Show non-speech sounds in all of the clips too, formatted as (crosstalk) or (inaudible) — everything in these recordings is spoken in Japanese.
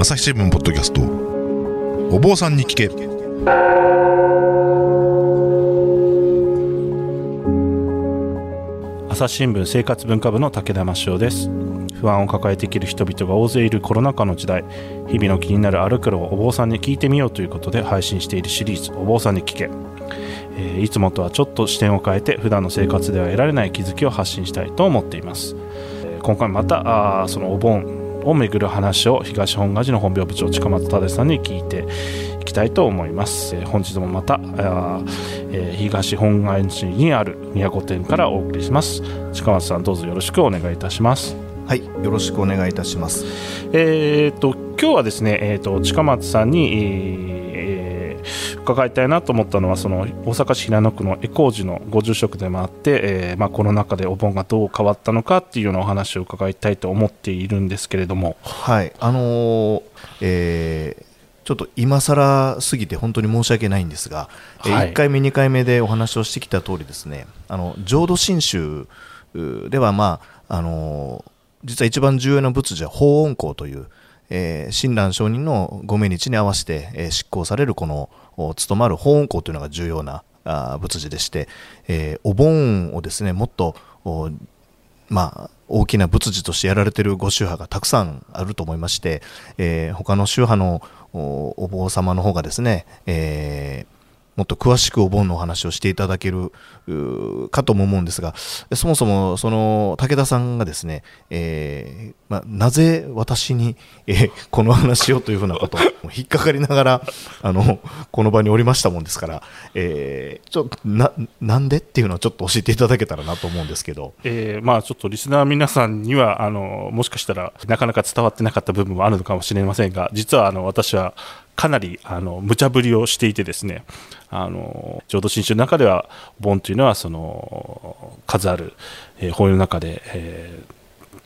朝日新聞ポッドキャスト。お坊さんに聞け。朝日新聞生活文化部の武田真潮です。不安を抱えてきる人々が大勢いるコロナ禍の時代。日々の気になるあるくるをお坊さんに聞いてみようということで配信しているシリーズ「お坊さんに聞け」えーいつもとはちょっと視点を変えて普段の生活では得られない気づきを発信したいと思っています、今回またあそのお盆をめぐる話を東本願寺の本廟部長近松忠さんに聞いていきたいと思います、えー本日もまたえー東本願寺にある宮古店からお送りします。近松さんどうぞよろしくお願いいたします。はい、よろしくお願いいたします。えー、と今日はですね、えー、と近松さんに、えー伺いたいなと思ったのはその大阪市平野区のエコー寺のご住職でもあって、えーまあ、コロナ禍でお盆がどう変わったのかっていうようなお話を伺いたいと思っているんですけれども。はい、あのーえーちょっと今更すぎて本当に申し訳ないんですが、えーはい。1回目、2回目でお話をしてきた通りですね、あの浄土真宗うでは、まああのー実は一番重要な仏事は法恩公という、えー親鸞上人のご命日に合わせて、えー執行されるこの務まる法恩公というのが重要なあ仏事でして、えーお盆をですねもっとまあ、大きな仏事としてやられているご宗派がたくさんあると思いまして、えー他の宗派のおお坊様の方がですね、えーもっと詳しくお盆のお話をしていただけるかとも思うんですが、そもそもその武田さんがですね、えーまあ、なぜ私に、えーこの話をというふうなことを引っかかりながらあのこの場におりましたもんですから、えーちょっとななんでっていうのはちょっと教えていただけたらなと思うんですけど。えーまあ、ちょっとリスナー皆さんにはあのもしかしたらなかなか伝わってなかった部分もあるのかもしれませんが実はあの私はかなりあの無茶ぶりをしていてですねあの浄土真宗の中ではお盆というのはその数ある、えー法要の中で、えー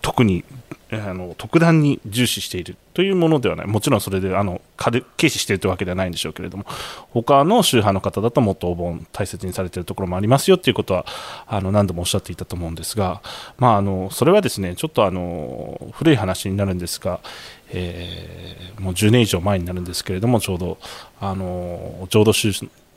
特にあの特段に重視しているというものではない。もちろんそれであの軽軽視しているというわけではないんでしょうけれども他の宗派の方だともっとお盆大切にされているところもありますよということはあの何度もおっしゃっていたと思うんですが、まあ、あのそれはですねちょっとあの古い話になるんですが、えーもう10年以上前になるんですけれどもちょうどあの浄土宗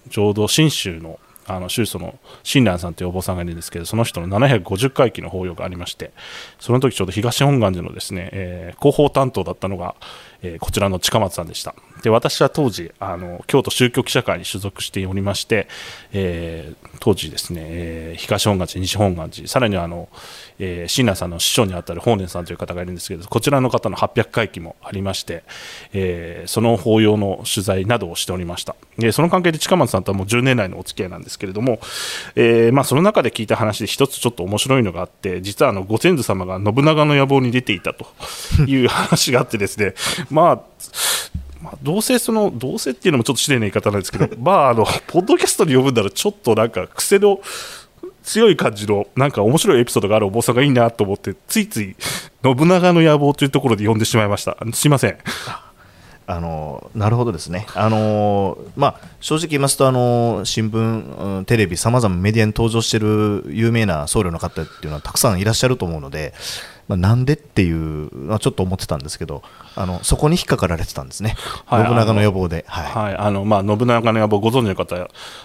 浄土真宗のあの宗祖の親鸞さんというお坊さんがいるんですけどその人の750回忌の法要がありましてその時ちょうど東本願寺のですね、えー広報担当だったのが、えーこちらの近松さんでした。で私は当時あの京都宗教記者会に所属しておりまして、えー当時ですね、えー東本願寺西本願寺さらにはあの、えー親鸞さんの師匠にあたる法然さんという方がいるんですけどこちらの方の800回忌もありまして、えーその法要の取材などをしておりました。でその関係で近松さんとはもう10年来のお付き合いなんですけれども、えーまあ、その中で聞いた話で一つちょっと面白いのがあって実はあのご先祖様が信長の野望に出ていたという話があってですねまあまあ、どうせその、どうせっていうのもちょっと失礼な言い方なんですけど、(laughs) まあ、あの、ポッドキャストに呼ぶなら、ちょっとなんか、癖の強い感じの、なんか面白いエピソードがあるお坊さんがいいなと思って、ついつい、信長の野望というところで呼んでしまいました。すいません。あのなるほどですね、あのまあ、正直言いますと、あの新聞、うんテレビ、さまざまメディアに登場している有名な僧侶の方っていうのはたくさんいらっしゃると思うので、まあ、なんでっていうのはちょっと思ってたんですけど、あのそこに引っかかられてたんですね、はい信長の予防で。はい。はい、あの、まあ、信長の野望ご存知の方、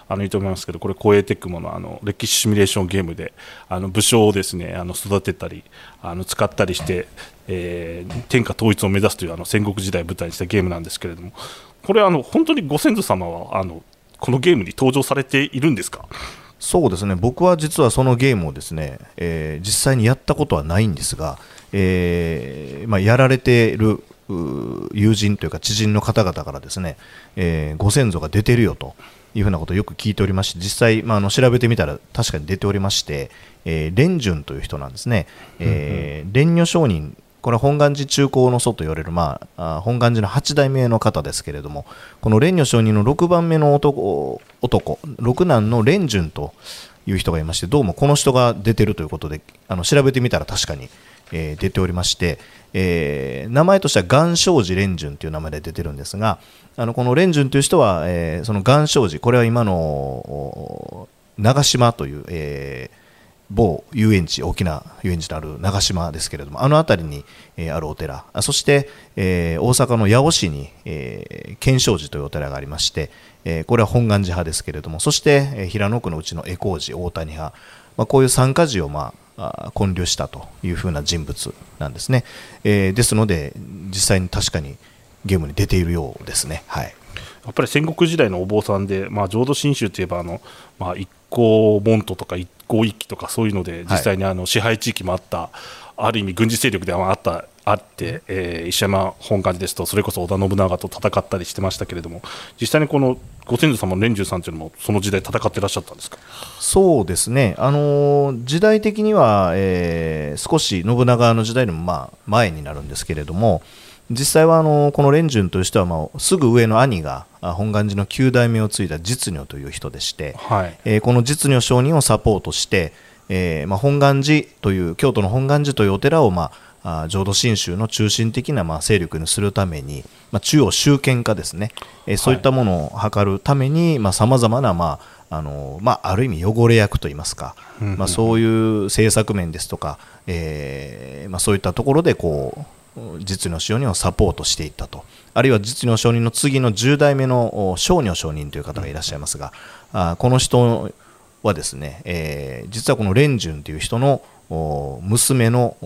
あの、いいと思いますけど、これ、光栄テックモの、あの、歴史シミュレーションゲームで、あの、武将をですね、あの、育てたり、あの、使ったりして、えー天下統一を目指すという、あの、戦国時代を舞台にしたゲームなんですけれども、これ、あの、本当にご先祖様は、あの、このゲームに登場されているんですか？そうですね。僕は実はそのゲームをですね、えー実際にやったことはないんですが、えーまあ、やられている友人というか知人の方々からですね、えーご先祖が出てるよというふうなことをよく聞いておりまして実際、まあ、あの調べてみたら確かに出ておりまして、えー蓮順という人なんですね、えー蓮如上人これ本願寺中高の祖と言われる、まあ、本願寺の8代目の方ですけれども、この蓮如上人の6番目の男、男六男の蓮順という人がいまして、どうもこの人が出てるということで、あの調べてみたら確かに、えー出ておりまして、えー名前としては元正寺蓮順という名前で出てるんですが、あのこの蓮順という人は、えーその元正寺、これは今の長島という、えー某遊園地大きな遊園地のある長島ですけれどもあの辺りに、え、あるお寺。そして、えー、大阪の八尾市に、えー、賢勝寺というお寺がありまして、えー、これは本願寺派ですけれどもそして、えー、平野区のうちの江光寺大谷派、まあ、こういう三家寺を、まあ、建立したというふうな人物なんですね、えー、ですので実際に確かにゲームに出ているようですね。はい。やっぱり戦国時代のお坊さんで、まあ、浄土真宗といえばあの、まあ、一向門徒とか一向一揆とかそういうので実際にあの支配地域もあった、はい、ある意味軍事勢力ではあったあって、えー、石山本願寺ですとそれこそ織田信長と戦ったりしてましたけれども実際にこのご先祖様の蓮寿さんというのもその時代戦ってらっしゃったんですか？そうですね、あのー、時代的には、えー、少し信長の時代よりもまあ前になるんですけれども実際はあのこの蓮順としては、まあ、すぐ上の兄が本願寺の9代目を継いだ実如という人でして、はい、えー、この実如上人をサポートして、えーまあ、本願寺という京都の本願寺というお寺を、まあ、浄土真宗の中心的なまあ勢力にするために、まあ、中央集権化ですね、えー、そういったものを図るためにさまざ、まな、まああのまあ、ある意味汚れ役といいますか、まあ、そういう政策面ですとか、えーまあ、そういったところでこう実の承認をサポートしていったと。あるいは実の承認の次の10代目の商女承認という方がいらっしゃいますがあこの人はですね、えー、実はこの蓮順という人の娘の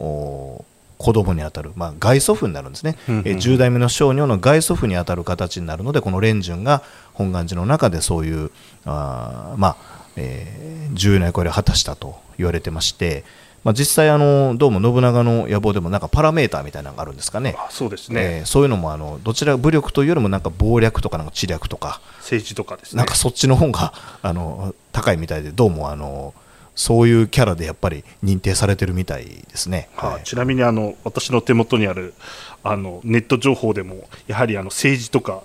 子供にあたる、まあ、外祖父になるんですね、うんうん、えー、10代目の商女の外祖父にあたる形になるのでこの蓮順が本願寺の中でそういうあ、まあえー、重要な役割を果たしたと言われてまして、まあ、実際あの、どうも信長の野望でもなんかパラメーターみたいなのがあるんですかね、そうですね、えー、そういうのもあのどちら武力というよりもなんか謀略とかなんか知略とか、政治とかですね、なんかそっちの方があが高いみたいで、どうもあのそういうキャラでやっぱり認定されてるみたいですね、はい、ちなみにあの私の手元にあるあのネット情報でも、やはりあの政治とか、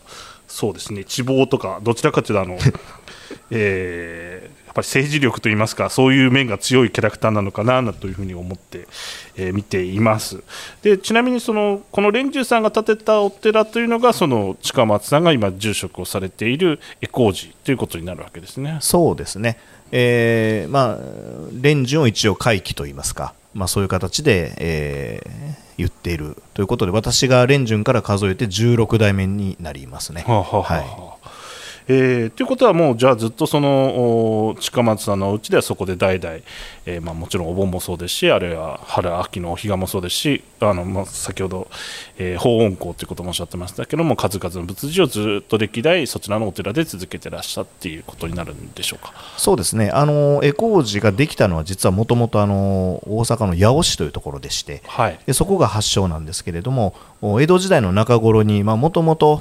そうですね、地望とか、どちらかというとあの、(laughs) えー、やっぱり政治力といいますかそういう面が強いキャラクターなのかなというふうに思って、えー、見ています。でちなみにそのこの蓮寿さんが建てたお寺というのがその近松さんが今住職をされているエコージということになるわけですね。そうですね、えー、まあ蓮寿を一応回帰といいますか、まあ、そういう形で、えー、言っているということで私が蓮順から数えて16代目になりますね。はあはあ、はいえー、ということはもうじゃあずっとその近松さんのお家ではそこで代々、えー、まあ、もちろんお盆もそうですしあるいは春秋のお彼岸もそうですしあの、まあ、先ほど、えー、法音校ということもおっしゃってましたけども数々の仏事をずっと歴代そちらのお寺で続けてらっしゃっていうことになるんでしょうか？そうですね。あのエコー寺ができたのは実はもともと大阪の八尾市というところでして、はい、でそこが発祥なんですけれども江戸時代の中頃にもともと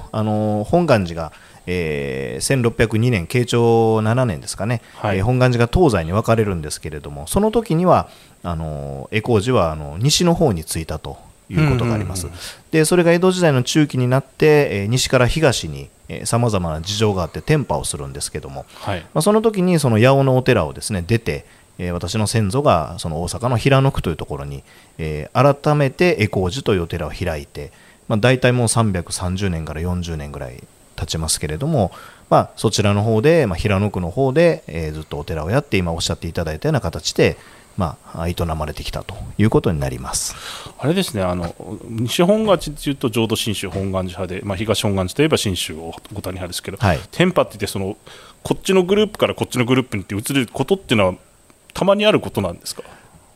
本願寺がえー、1602年、慶長7年ですかね、はい、えー、本願寺が東西に分かれるんですけれども、その時には、あの江光寺はあの西の方に着いたということがあります。でそれが江戸時代の中期になって、えー、西から東にさまざまな事情があって伝播をするんですけども、はい、まあ、その時にその八尾のお寺をですね出て、えー、私の先祖がその大阪の平野区というところに、えー、改めて江光寺というお寺を開いて、まあ、大体もう330年から40年ぐらい経ちますけれども、まあ、そちらの方で、まあ、平野区の方で、えー、ずっとお寺をやって今おっしゃっていただいたような形で、まあ、営まれてきたということになります。あれですねあの西本願寺というと浄土真宗本願寺派で、まあ、東本願寺といえば真宗大谷派ですけど、はい、天波って言ってそのこっちのグループからこっちのグループにって移ることっていうのはたまにあることなんですか？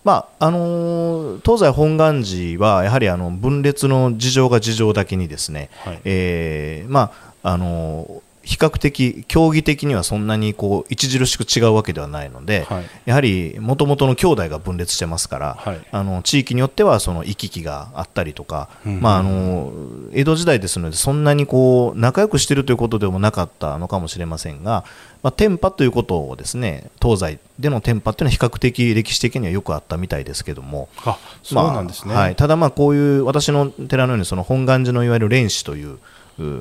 まああのー、東西本願寺はやはりあの分裂の事情が事情だけにですね、はい、えー、まああの比較的競技的にはそんなにこう著しく違うわけではないので、はい、やはりもともとの兄弟が分裂してますから、はい、あの地域によってはその行き来があったりとか、うんまあ、あの江戸時代ですのでそんなにこう仲良くしているということでもなかったのかもしれませんが、まあ、天波ということをですね東西での天波というのは比較的歴史的にはよくあったみたいですけどもあそうなんですね、まあはい、ただまあこういう私の寺のようにその本願寺のいわゆる蓮師という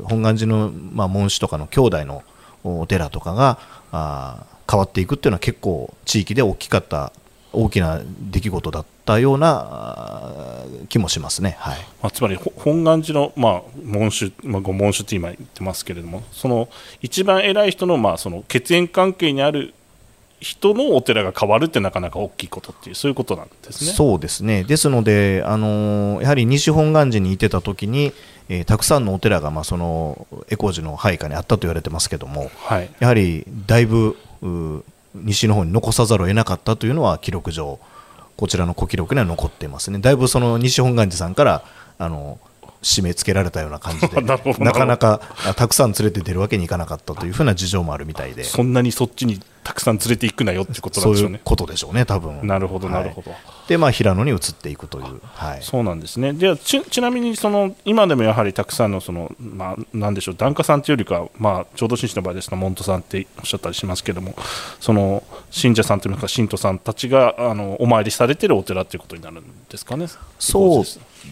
本願寺の、まあ、門主とかの兄弟のお寺とかがあ変わっていくっていうのは結構地域で大きかった大きな出来事だったような気もしますね、はい。まあ、つまり本願寺の、まあ、門主、まあ、ご門主って今言ってますけれどもその一番偉い人の,、まあその血縁関係にある人のお寺が変わるってなかなか大きいことっていうそういうことなんですね。そうですね。ですので、あのーやはり西本願寺にいてた時に、えーたくさんのお寺が、まあ、そのエコー寺の配下にあったと言われてますけどもはい、やはりだいぶう西の方に残さざるを得なかったというのは記録上こちらの古記録には残っていますね。だいぶその西本願寺さんからあの締め付けられたような感じで (laughs) なかなかあたくさん連れて出るわけにいかなかったというふうな事情もあるみたいでそんなにそっちにたくさん連れていくなよってことなんそうでしょうね。いうことでしょうね多分なるほど、はいなるほど。でまあ平野に移っていくというはいそうなんですね。ではちちなみにその今でもやはりたくさんのそのまあなんでしょう檀家さんというよりかまあ浄土真宗の場合ですと門徒さんっておっしゃったりしますけども、その信者さんというか信徒さんたちがあのお参りされてるお寺ということになるんですかね。そう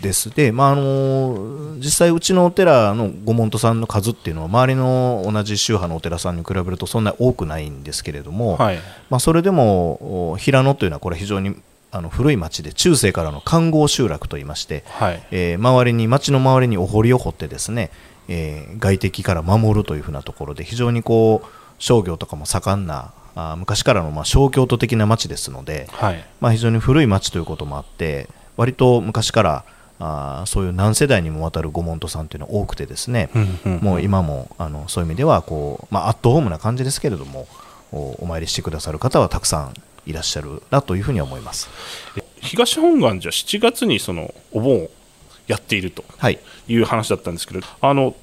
ですで、まああの実際、うちのお寺のご門徒さんの数っていうのは、周りの同じ宗派のお寺さんに比べるとそんなに多くないんですけれども、はい。まあ、それでもお平野というのは、これ、非常にあの古い町で、中世からの環合集落といいまして、はい。えー周りに町の周りにお堀を掘ってですね、えー外敵から守るというふうなところで非常にこう商業とかも盛んなあー昔からのまあ小京都的な町ですので、はい。まあ、非常に古い町ということもあって割と昔からあーそういう何世代にもわたるご門徒さんというのは多くてですね、もう今もあのそういう意味ではこう、まあ、アットホームな感じですけれどもおお参りしてくださる方はたくさんいらっしゃるなというふうには思います。東本願寺は7月にそのお盆をやっているとはいいう話だったんですけど、あの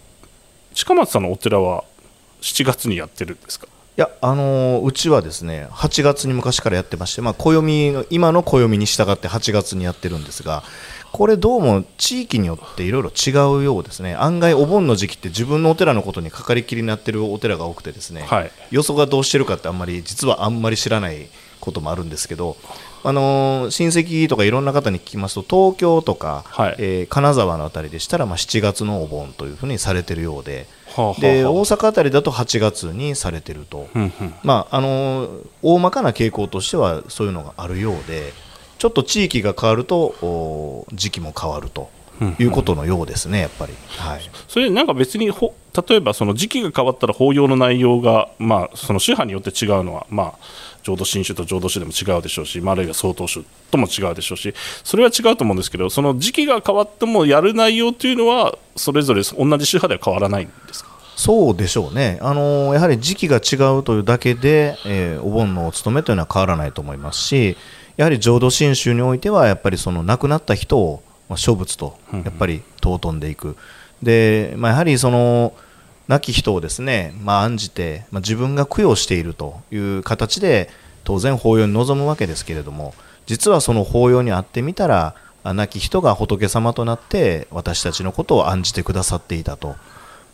近松さんのお寺は7月にやってるんですか？いや、あのーうちはですね8月に昔からやってまして、まあ、暦の今の暦に従って8月にやってるんですが、これ、どうも地域によっていろいろ違うようですね、案外、お盆の時期って自分のお寺のことにかかりきりになってるお寺が多くて、ですね、はい。よそがどうしてるかって、あんまり実はあんまり知らないこともあるんですけど、あのー親戚とかいろんな方に聞きますと、東京とか、はい。えー金沢のあたりでしたら、まあ、7月のお盆というふうにされてるようで。ではあ大阪あたりだと8月にされてると、まああの大まかな傾向としてはそういうのがあるようでちょっと地域が変わるとお時期も変わるということのようですね、やっぱり。はい。それなんか別にほ例えばその時期が変わったら法要の内容が、まあ、その宗派によって違うのは、まあ、浄土真宗と浄土宗でも違うでしょうし、まあ、あるいは曹洞宗とも違うでしょうしそれは違うと思うんですけどその時期が変わってもやる内容というのはそれぞれ同じ宗派では変わらないんですか？そうでしょうね、あのやはり時期が違うというだけで、えーお盆のお勤めというのは変わらないと思いますし、やはり浄土真宗においては、やっぱりその亡くなった人を、まあ、諸仏とやっぱり尊んでいく、でまあ、やはりその亡き人をですね、まあ、案じて、まあ、自分が供養しているという形で、当然、法要に臨むわけですけれども、実はその法要にあってみたら、あ亡き人が仏様となって、私たちのことを案じてくださっていたと。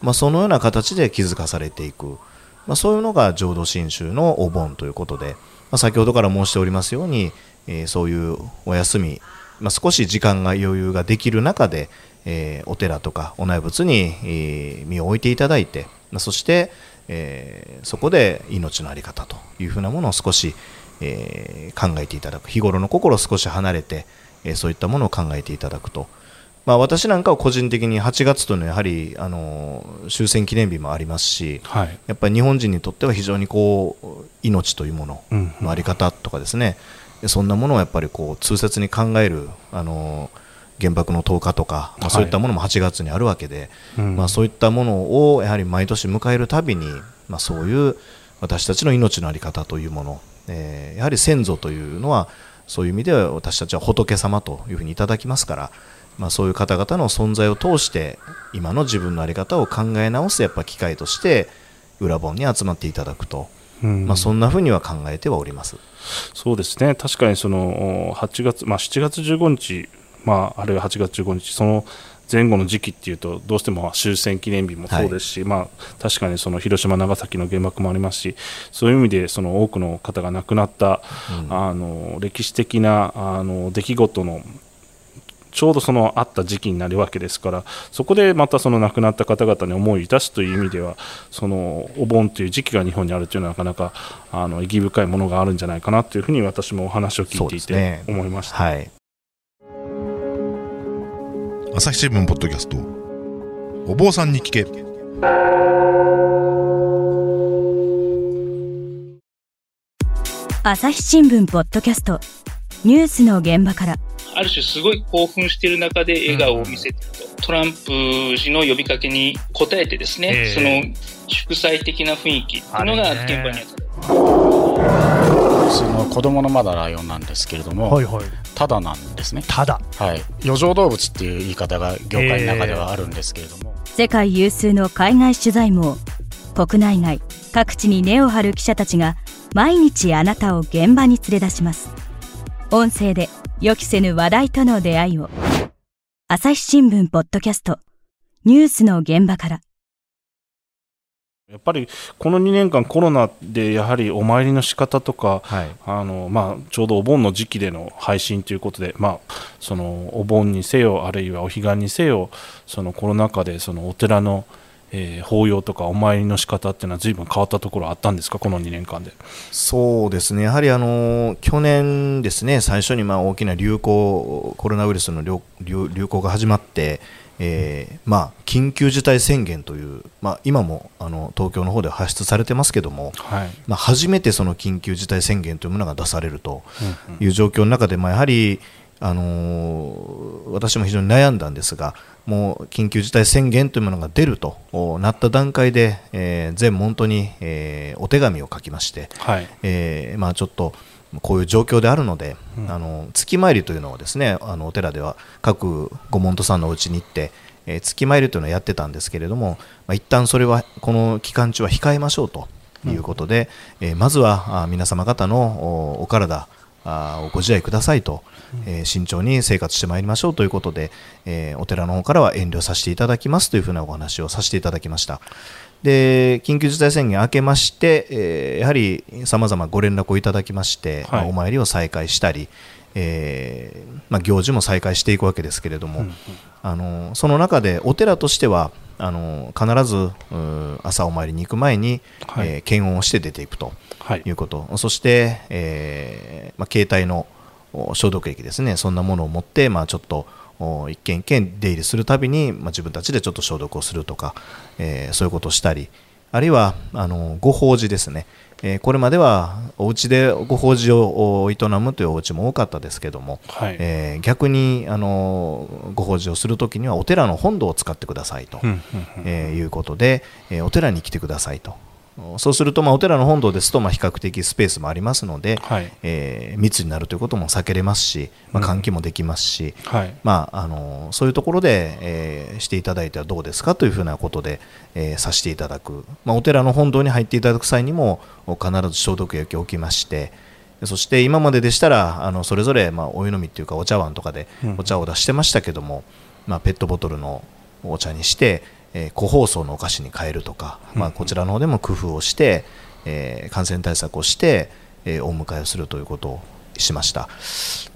まあ、そのような形で気づかされていく、まあ、そういうのが浄土真宗のお盆ということで、まあ、先ほどから申しておりますように、えーそういうお休み、まあ、少し時間が余裕ができる中で、えーお寺とかお内仏に、えー身を置いていただいて、まあ、そして、えーそこで命の在り方というふうなものを少し、えー考えていただく。日頃の心を少し離れて、えーそういったものを考えていただくと。まあ、私なんかは個人的に8月というのはやはりあの終戦記念日もありますし、はい。やっぱり日本人にとっては非常にこう命というものうんのあり方とかですね、そんなものをやっぱりこう痛切に考えるあの原爆の投下とか、まあ、そういったものも8月にあるわけで、うん。まあ、そういったものをやはり毎年迎えるたびに、まあ、そういう私たちの命のあり方というもの、えーやはり先祖というのはそういう意味では私たちは仏様というふうにいただきますから、まあ、そういう方々の存在を通して今の自分の在り方を考え直すやっぱ機会として裏本に集まっていただくと、うん。まあ、そんなふうには考えてはおります。そうですね、確かにそのお8月、まあ、7月15日、まあ、あるいは8月15日、その前後の時期っていうと、どうしても終戦記念日もそうですし、まあ、確かにその広島、長崎の原爆もありますし、そういう意味でその多くの方が亡くなった、あの歴史的なあの出来事のちょうどそのあった時期になるわけですから、そこでまたその亡くなった方々に思いを致すという意味では、そのお盆という時期が日本にあるというのは、なかなかあの意義深いものがあるんじゃないかなというふうに私もお話を聞いていて思いました。はい。朝日新聞ポッドキャストお坊さんに聞け。朝日新聞ポッドキャストニュースの現場からある種すごい興奮している中で笑顔を見せてると、トランプ氏の呼びかけに応えてですね、ええ。その祝祭的な雰囲気っていうのが現場にあった。その子供のまだライオンなんですけれども、はいはい。ただなんですね。ただはい。余剰動物っていう言い方が業界の中ではあるんですけれども、世界有数の海外取材網国内外各地に根を張る記者たちが毎日あなたを現場に連れ出します。音声で予期せぬ話題との出会いを。朝日新聞ポッドキャスト。ニュースの現場から。やっぱりこの2年間コロナでやはりお参りの仕方とかはい。あのまあ、ちょうどお盆の時期での配信ということで、まあ、そのお盆にせよあるいはお彼岸にせよそのコロナ禍でそのお寺の、えー法要とかお参りの仕方っていうのは随分変わったところあったんですか？この2年間で。そうですね、やはりあの去年ですね、最初にまあ大きな流行、コロナウイルスの流流流行が始まって、えーまあ、緊急事態宣言という、まあ、今もあの東京の方では発出されてますけども、はい。まあ、初めてその緊急事態宣言というものが出されるという状況の中で、まあ、やはり、あのー私も非常に悩んだんですが、もう緊急事態宣言というものが出るとおなった段階で、えー全門徒に、えーお手紙を書きまして、はい。えーまあ、ちょっとこういう状況であるので、あの月参りというのをですねあのお寺では各御門徒さんのお家に行って、えー月参りというのをやってたんですけれども、まあ、一旦それはこの期間中は控えましょうということで、えーまずはあ皆様方のおお体あご自愛くださいと、えー慎重に生活してまいりましょうということで、えーお寺の方からは遠慮させていただきますというふうなお話をさせていただきました。で緊急事態宣言明けまして、えーやはりさまざまご連絡をいただきまして、はいまあお参りを再開したり、えーまあ、行事も再開していくわけですけれども、あのその中でお寺としてはあの必ず朝お参りに行く前に、はい。えー検温をして出ていくとはい。いうこと、そして、えーまあ、携帯のお消毒液ですね、そんなものを持って、まあ、ちょっとお一軒一軒出入りするたびに、まあ、自分たちでちょっと消毒をするとか、えーそういうことをしたり、あるいはあのご法事ですね、えーこれまではお家でご法事をお営むというお家も多かったですけども、はいえー逆にあのご法事をするときにはお寺の本堂を使ってくださいと、うんうんうんえーいうことで、えーお寺に来てくださいと。そうすると、まあ、お寺の本堂ですと、まあ、比較的スペースもありますので、はい。えー密になるということも避けれますし、まあ、換気もできますし、はい。まあ、あのそういうところで、えーしていただいてはどうですかというふうなことで、えーさせていただく、まあ、お寺の本堂に入っていただく際にも必ず消毒液を置きましてそして今まででしたらあのそれぞれ、まあ、お湯飲みっていうかお茶碗とかでうん。お茶を出してましたけども、まあ、ペットボトルのお茶にして、えー個包装のお菓子に変えるとか、まあ、こちらの方でも工夫をして、えー感染対策をして、えーお迎えをするということをしました。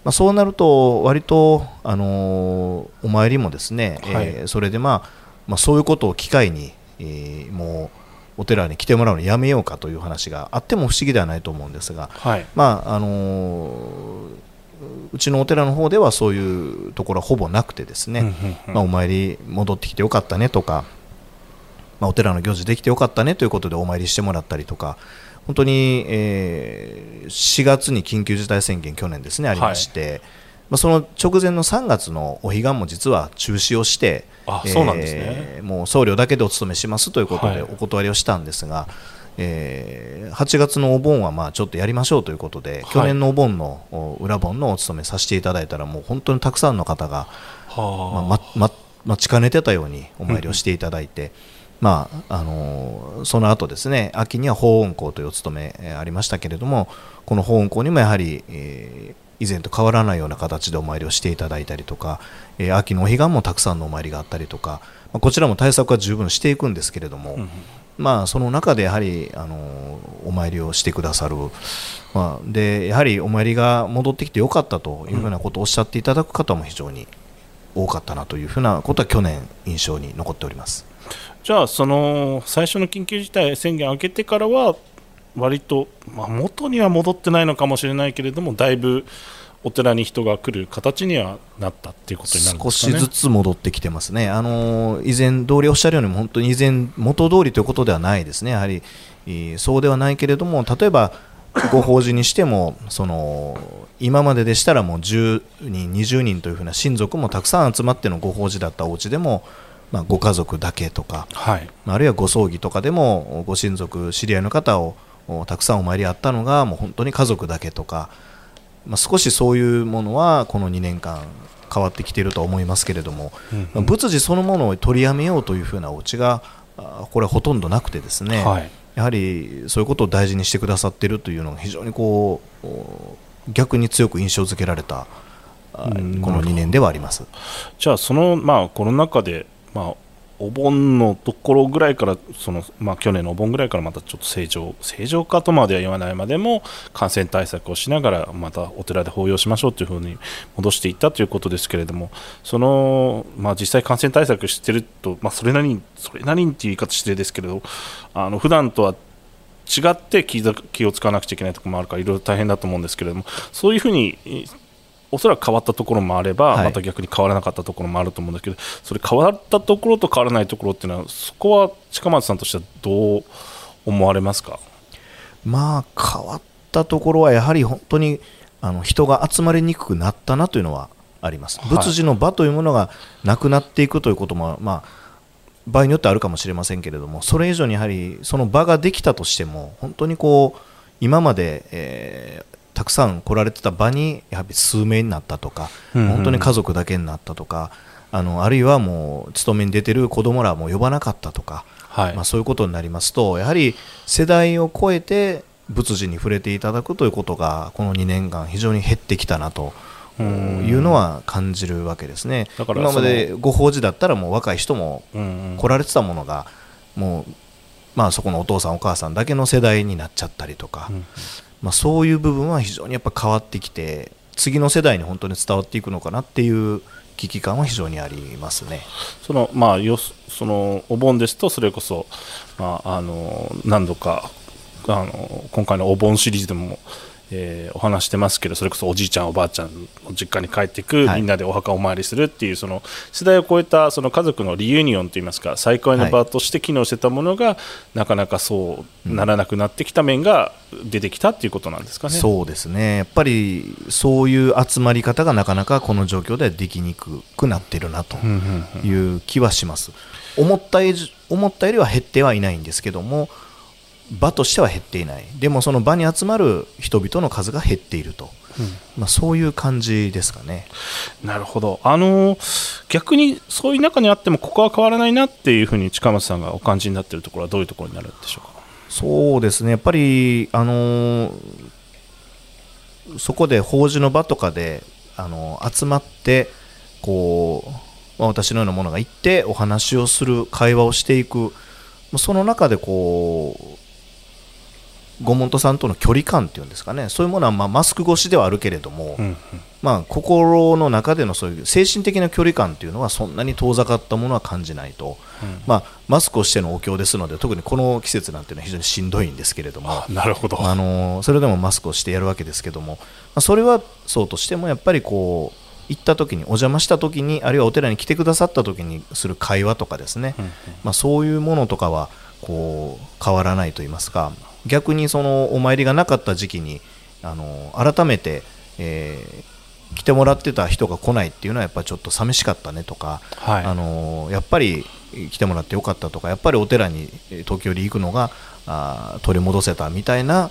まあ、そうなると、割と、あのーお参りもですね、えーはい。それで、まあ、まあそういうことを機会に、えーもうお寺に来てもらうのやめようかという話があっても不思議ではないと思うんですが、はい。まああのーうちのお寺の方ではそういうところはほぼなくてですね、まあ、お参り戻ってきてよかったねとか、まあ、お寺の行事できてよかったねということでお参りしてもらったりとか。本当に、えー4月に緊急事態宣言去年ですねありまして、まあ、その直前の3月のお彼岸も実は中止をしてあそうなんですね。えーもう僧侶だけでお勤めしますということはい。でお断りをしたんですが、えー8月のお盆はまあちょっとやりましょうということで、はい。去年のお盆のお裏盆のお勤めさせていただいたらもう本当にたくさんの方がまあはまま待ちかねてたようにお参りをしていただいて、まああのーその後ですね秋には法恩公というお勤め、えーありましたけれどもこの法恩公にもやはり、えー以前と変わらないような形でお参りをしていただいたりとか、えー秋のお彼岸もたくさんのお参りがあったりとか、まあ、こちらも対策は十分していくんですけれども、うんうんまあ、その中でやはり、あのお参りをしてくださる、まあ、でやはりお参りが戻ってきてよかったというふうなことをおっしゃっていただく方も非常に多かったなというふうなことは去年、印象に残っております。じゃあその最初の緊急事態宣言明けてからは割と、まあ、元には戻ってないのかもしれないけれどもだいぶお寺に人が来る形にはなったっていうことになるんで少すかね。しずつ戻ってきてますね、あの以前通りおっしゃるように、本当に以前、元通りということではないですね、やはり、えーそうではないけれども、例えばご法事にしてもその今まででしたらもう10人20人というふうな親族もたくさん集まってのご法事だったお家でも、まあ、ご家族だけとか、はい。まああるいはご葬儀とかでもご親族知り合いの方をおたくさんお参りあったのがもう本当に家族だけとか、まあ、少しそういうものはこの2年間変わってきていると思いますけれども、まあ仏事そのものを取りやめようというふうなお家があこれはほとんどなくてですね、はい。やはりそういうことを大事にしてくださっているというのが非常にこうお逆に強く印象づけられたこの2年ではあります。じゃあそのまあコロナ禍でまあお盆のところぐらいからその、まあ、去年のお盆ぐらいからまたちょっと正常正常化とまでは言わないまでも感染対策をしながらまたお寺で法要しましょうというふうに戻していったということですけれどもその、まあ、実際感染対策してると、まあ、それなりにそれなりにっていう言い方失礼ですけれどあの普段とは違って気を使わなくちゃいけないところもあるからいろいろ大変だと思うんですけれどもそういうふうにおそらく変わったところもあれば、はい。また逆に変わらなかったところもあると思うんですけどそれ変わったところと変わらないところっていうのはそこは近松さんとしてはどう思われますか？まあ変わったところはやはり本当にあの人が集まりにくくなったなというのはあります、はい。仏事の場というものがなくなっていくということも、まあ、場合によってあるかもしれませんけれどもそれ以上にやはりその場ができたとしても本当にこう今まで、えーたくさん来られてた場にやはり数名になったとか、うんうん本当に家族だけになったとかあのあるいはもう勤めに出てる子供らはもう呼ばなかったとか、はい、まあ、そういうことになりますとやはり世代を超えて仏事に触れていただくということがこの2年間非常に減ってきたなとうん。いうのは感じるわけですね。だから今までご法事だったらもう若い人も来られてたものがもう、まあ、そこのお父さんお母さんだけの世代になっちゃったりとか、うんまあ、そういう部分は非常にやっぱ変わってきて次の世代に本当に伝わっていくのかなっていう危機感は非常にありますね。そのまあよそのお盆ですとそれこそ、まあ、あの何度かあの今回のお盆シリーズでも、えーお話してますけどそれこそおじいちゃんおばあちゃんの実家に帰っていく、はい。みんなでお墓お参りするっていうその世代を超えたその家族のリユニオンといいますか再会の場として機能してたものが、なかなかそうならなくなってきた面が出てきたっていうことなんですかね。そうですね。やっぱりそういう集まり方がなかなかこの状況ではできにくくなってるなとうんうんいう気はします。思った思ったよりは減ってはいないんですけども場としては減っていない。でもその場に集まる人々の数が減っていると、まあ、そういう感じですかね。なるほど、あの逆にそういう中にあってもここは変わらないなっていうふうに近松さんがお感じになっているところはどういうところになるんでしょうか？そうですね。やっぱりあのーそこで法事の場とかで、あのー集まってこう、まあ私のようなものが行ってお話をする会話をしていく。その中でこうご門徒さんとの距離感っていうんですかね。そういうものはまあマスク越しではあるけれども、うんうん。まあ、心の中でのそういう精神的な距離感っていうのはそんなに遠ざかったものは感じないと、まあ、マスクをしてのお経ですので特にこの季節なんていうのは非常にしんどいんですけれども。なるほど、あのそれでもマスクをしてやるわけですけども、まあ、それはそうとしてもやっぱりこう行った時にお邪魔した時にあるいはお寺に来てくださった時にする会話とかですね、まあ、そういうものとかはこう変わらないと言いますか逆にそのお参りがなかった時期にあの改めて、えー来てもらってた人が来ないっていうのはやっぱりちょっと寂しかったねとか、はい。あのやっぱり来てもらってよかったとかやっぱりお寺にえー時折行くのがあー取り戻せたみたいな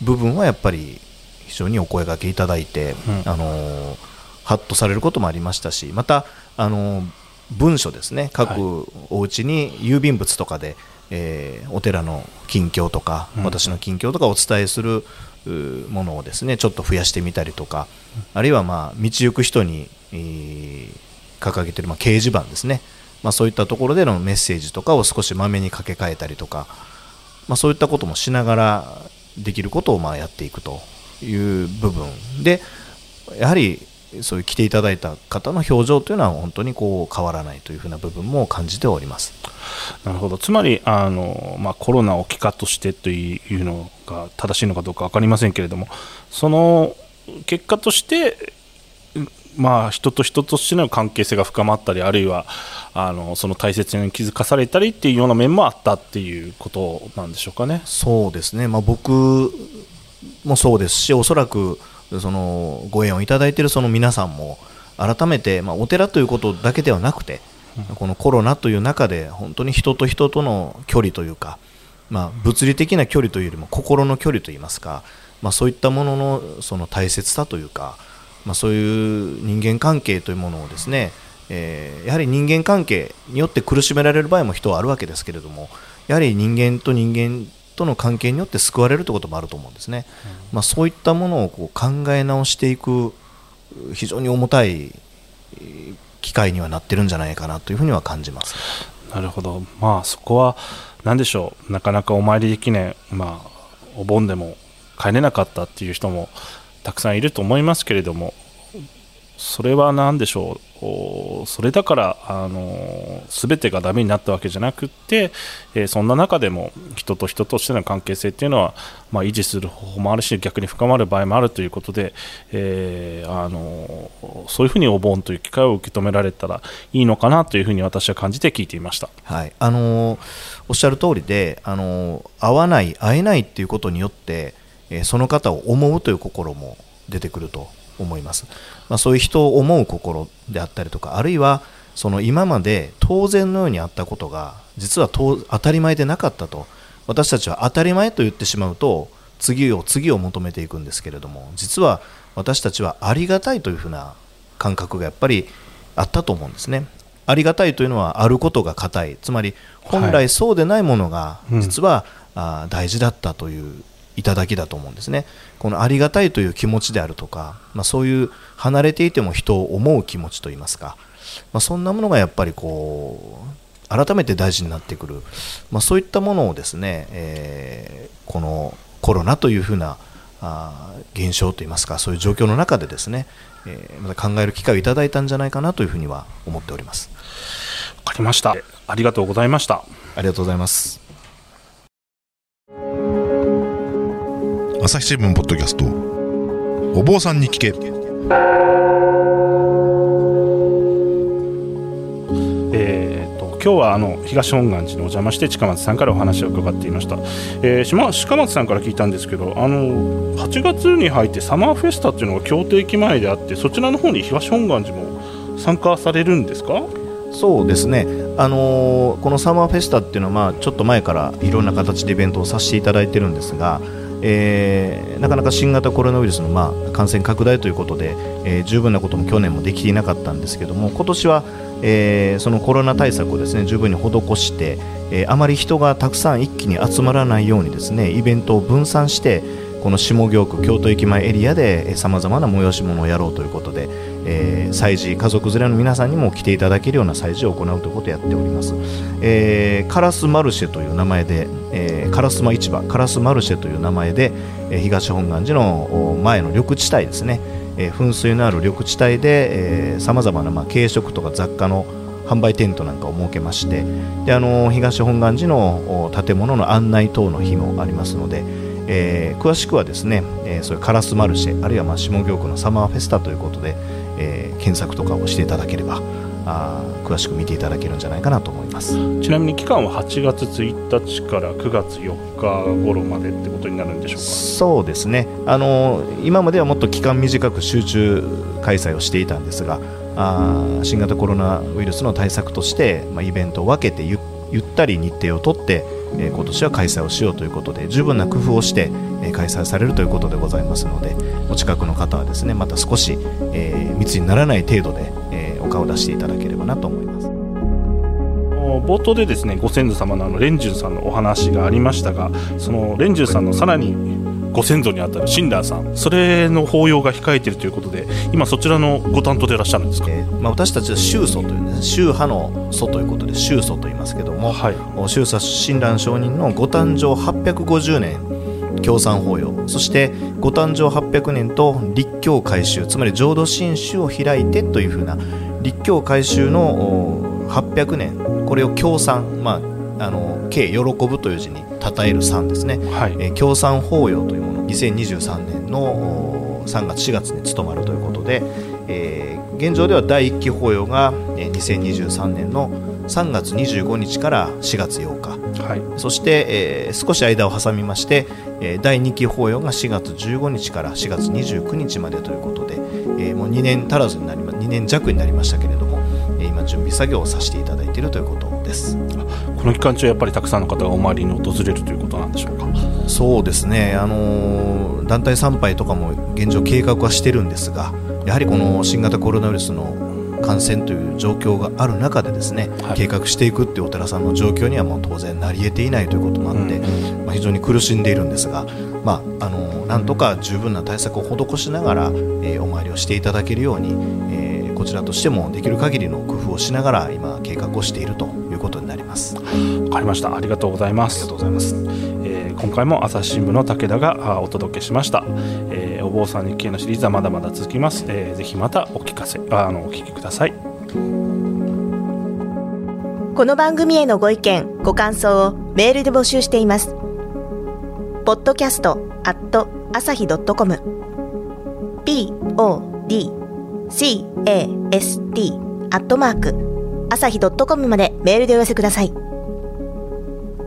部分はやっぱり非常にお声掛けいただいて、うん。あのハッとされることもありましたしまた、あの文書ですね。各お家に郵便物とかで、えーお寺の近況とか、うん。私の近況とかお伝えするものをですねちょっと増やしてみたりとか、あるいはまあ道行く人に、えー掲げてるまあ掲示板ですね、まあ、そういったところでのメッセージとかを少しまめに掛け替えたりとか、まあ、そういったこともしながらできることをまあやっていくという部分。でやはりそういう来ていただいた方の表情というのは本当にこう変わらないというふうな部分も感じております。なるほどつまりあの、まあ、コロナを機化としてというのが正しいのかどうか分かりませんけれどもその結果として、うんまあ、人と人としての関係性が深まったりあるいはあのその大切に気づかされたりっていうような面もあったっていうことなんでしょうかね。そうですね、まあ、僕もそうですしおそらくそのご縁をいただいているその皆さんも改めて、まあ、お寺ということだけではなくて、このコロナという中で本当に人と人との距離というか、まあ、物理的な距離というよりも心の距離といいますか、まあ、そういったもののその大切さというか、まあ、そういう人間関係というものをですね、えー、やはり人間関係によって苦しめられる場合も人はあるわけですけれどもやはり人間と人間との関係によって救われるということもあると思うんですね、うん、まあ、そういったものをこう考え直していく非常に重たい機会にはなってるんじゃないかなというふうには感じます。なるほど、まあ、そこは何でしょう、なかなかお参りできない、まあ、お盆でも帰れなかったっていう人もたくさんいると思いますけれども、それは何でしょう、それだからあの全てがダメになったわけじゃなくて、え、そんな中でも人と人としての関係性っていうのは、まあ、維持する方法もあるし、逆に深まる場合もあるということで、えー、あのそういうふうにお盆という機会を受け止められたらいいのかなというふうに私は感じて聞いていました。はいあのおっしゃる通りで、あの会わない、会えないっていうことによって、え、その方を思うという心も出てくると思います。まあ、そういう人を思う心であったりとかあるいはその今まで当然のようにあったことが実は当たり前でなかったと私たちは当たり前と言ってしまうと次を次を求めていくんですけれども実は私たちはありがたいというふうな感覚がやっぱりあったと思うんですね。ありがたいというのはあることが硬い。つまり本来そうでないものが実は、あ大事だったという頂だと思うんですね。このありがたいという気持ちであるとか、まあ、そういう離れていても人を思う気持ちといいますか、まあ、そんなものがやっぱりこう改めて大事になってくる、まあ、そういったものをですね、えー、このコロナというふうなあ現象といいますかそういう状況の中でですね、えー、また考える機会をいただいたんじゃないかなというふうには思っております。わかりました。ありがとうございました。ありがとうございます朝日新聞ポッドキャスト。お坊さんに聞け。えーと、今日はあの東本願寺にお邪魔して近松さんからお話を伺っていました、えー、近松さんから聞いたんですけどあの8月に入ってサマーフェスタっていうのが京都駅前であってそちらの方に東本願寺も参加されるんですか？そうですね、あのー、このサマーフェスタっていうのは、まあ、ちょっと前からいろんな形でイベントをさせていただいてるんですが、えー、なかなか新型コロナウイルスの、まあ、感染拡大ということで、えー、十分なことも去年もできていなかったんですけども今年は、えー、そのコロナ対策をですね十分に施して、え、あまり人がたくさん一気に集まらないようにですねイベントを分散してこの下京区京都駅前エリアでさまざまな催し物をやろうということで、えー、祭事家族連れの皆さんにも来ていただけるような祭事を行うということをやっております、えー、カラスマルシェという名前で、えー、カラスマ市場カラスマルシェという名前で、え、東本願寺の前の緑地帯ですね、え、噴水のある緑地帯でさまざまな、軽食とか雑貨の販売テントなんかを設けましてであの東本願寺の建物の案内等の日もありますので、えー、詳しくはですね、えー、そういうカラスマルシェあるいはまあ下京区のサマーフェスタということで、えー、検索とかをしていただければあ詳しく見ていただけるんじゃないかなと思います。ちなみに期間は8月1日から9月4日頃までってことになるんでしょうか？そうですね。あの今まではもっと期間短く集中開催をしていたんですがあ新型コロナウイルスの対策として、まあ、イベントを分けてゆったり日程を取ってえ今年は開催をしようということで十分な工夫をして、え開催されるということでございますのでお近くの方はですねまた少し、え密にならない程度で、えお顔を出していただければなと思います。冒頭でですねご先祖様のあの蓮寿さんのお話がありましたがその蓮寿さんのさらにご先祖にあたる親鸞さんそれの法要が控えているということで今そちらのご担当でいらっしゃるんですか、えー、まあ、私たちは宗祖というね宗派の祖ということで宗祖と言いますけども、はい、宗祖親鸞上人のご誕生850年共産法要そしてご誕生800年と立教改修つまり浄土真宗を開いてというふうな立教改修の800年これを共産まああの慶喜ぶという字に称える3ですね、はい。えー、共産法要というもの2023年の3月4月に務まるということで、えー、現状では第1期法要が2023年の3月25日から4月8日。はい。そして、えー少し間を挟みまして、えー第2期法要が4月15日から4月29日までということで、えーもう2年足らずになりま2年弱になりましたけれども、えー今準備作業をさせていただいているということです。この期間中やっぱりたくさんの方がお参りに訪れるということなんでしょうか？そうですね、あのー団体参拝とかも現状計画はしてるんですがやはりこの新型コロナウイルスの感染という状況がある中でですね、はい。計画していくっていうお寺さんの状況にはもう当然なり得ていないということもあって、うんまあ、非常に苦しんでいるんですが、まあ、あのなんとか十分な対策を施しながら、えーお参りをしていただけるように、えーこちらとしてもできる限りの工夫をしながら今計画をしているということになります。あわかりました。ありがとうございます。りがとうございます。今回も朝日新聞の武田があお届けしました、えーお坊さん日記のシリーズはまだまだ続きます、えーぜひまたお聞かせあのお聞きくださいこの番組へのご意見、ご感想をメールで募集しています。podcast at 朝日 .com podcast アットマーク朝日 .com までメールでお寄せください。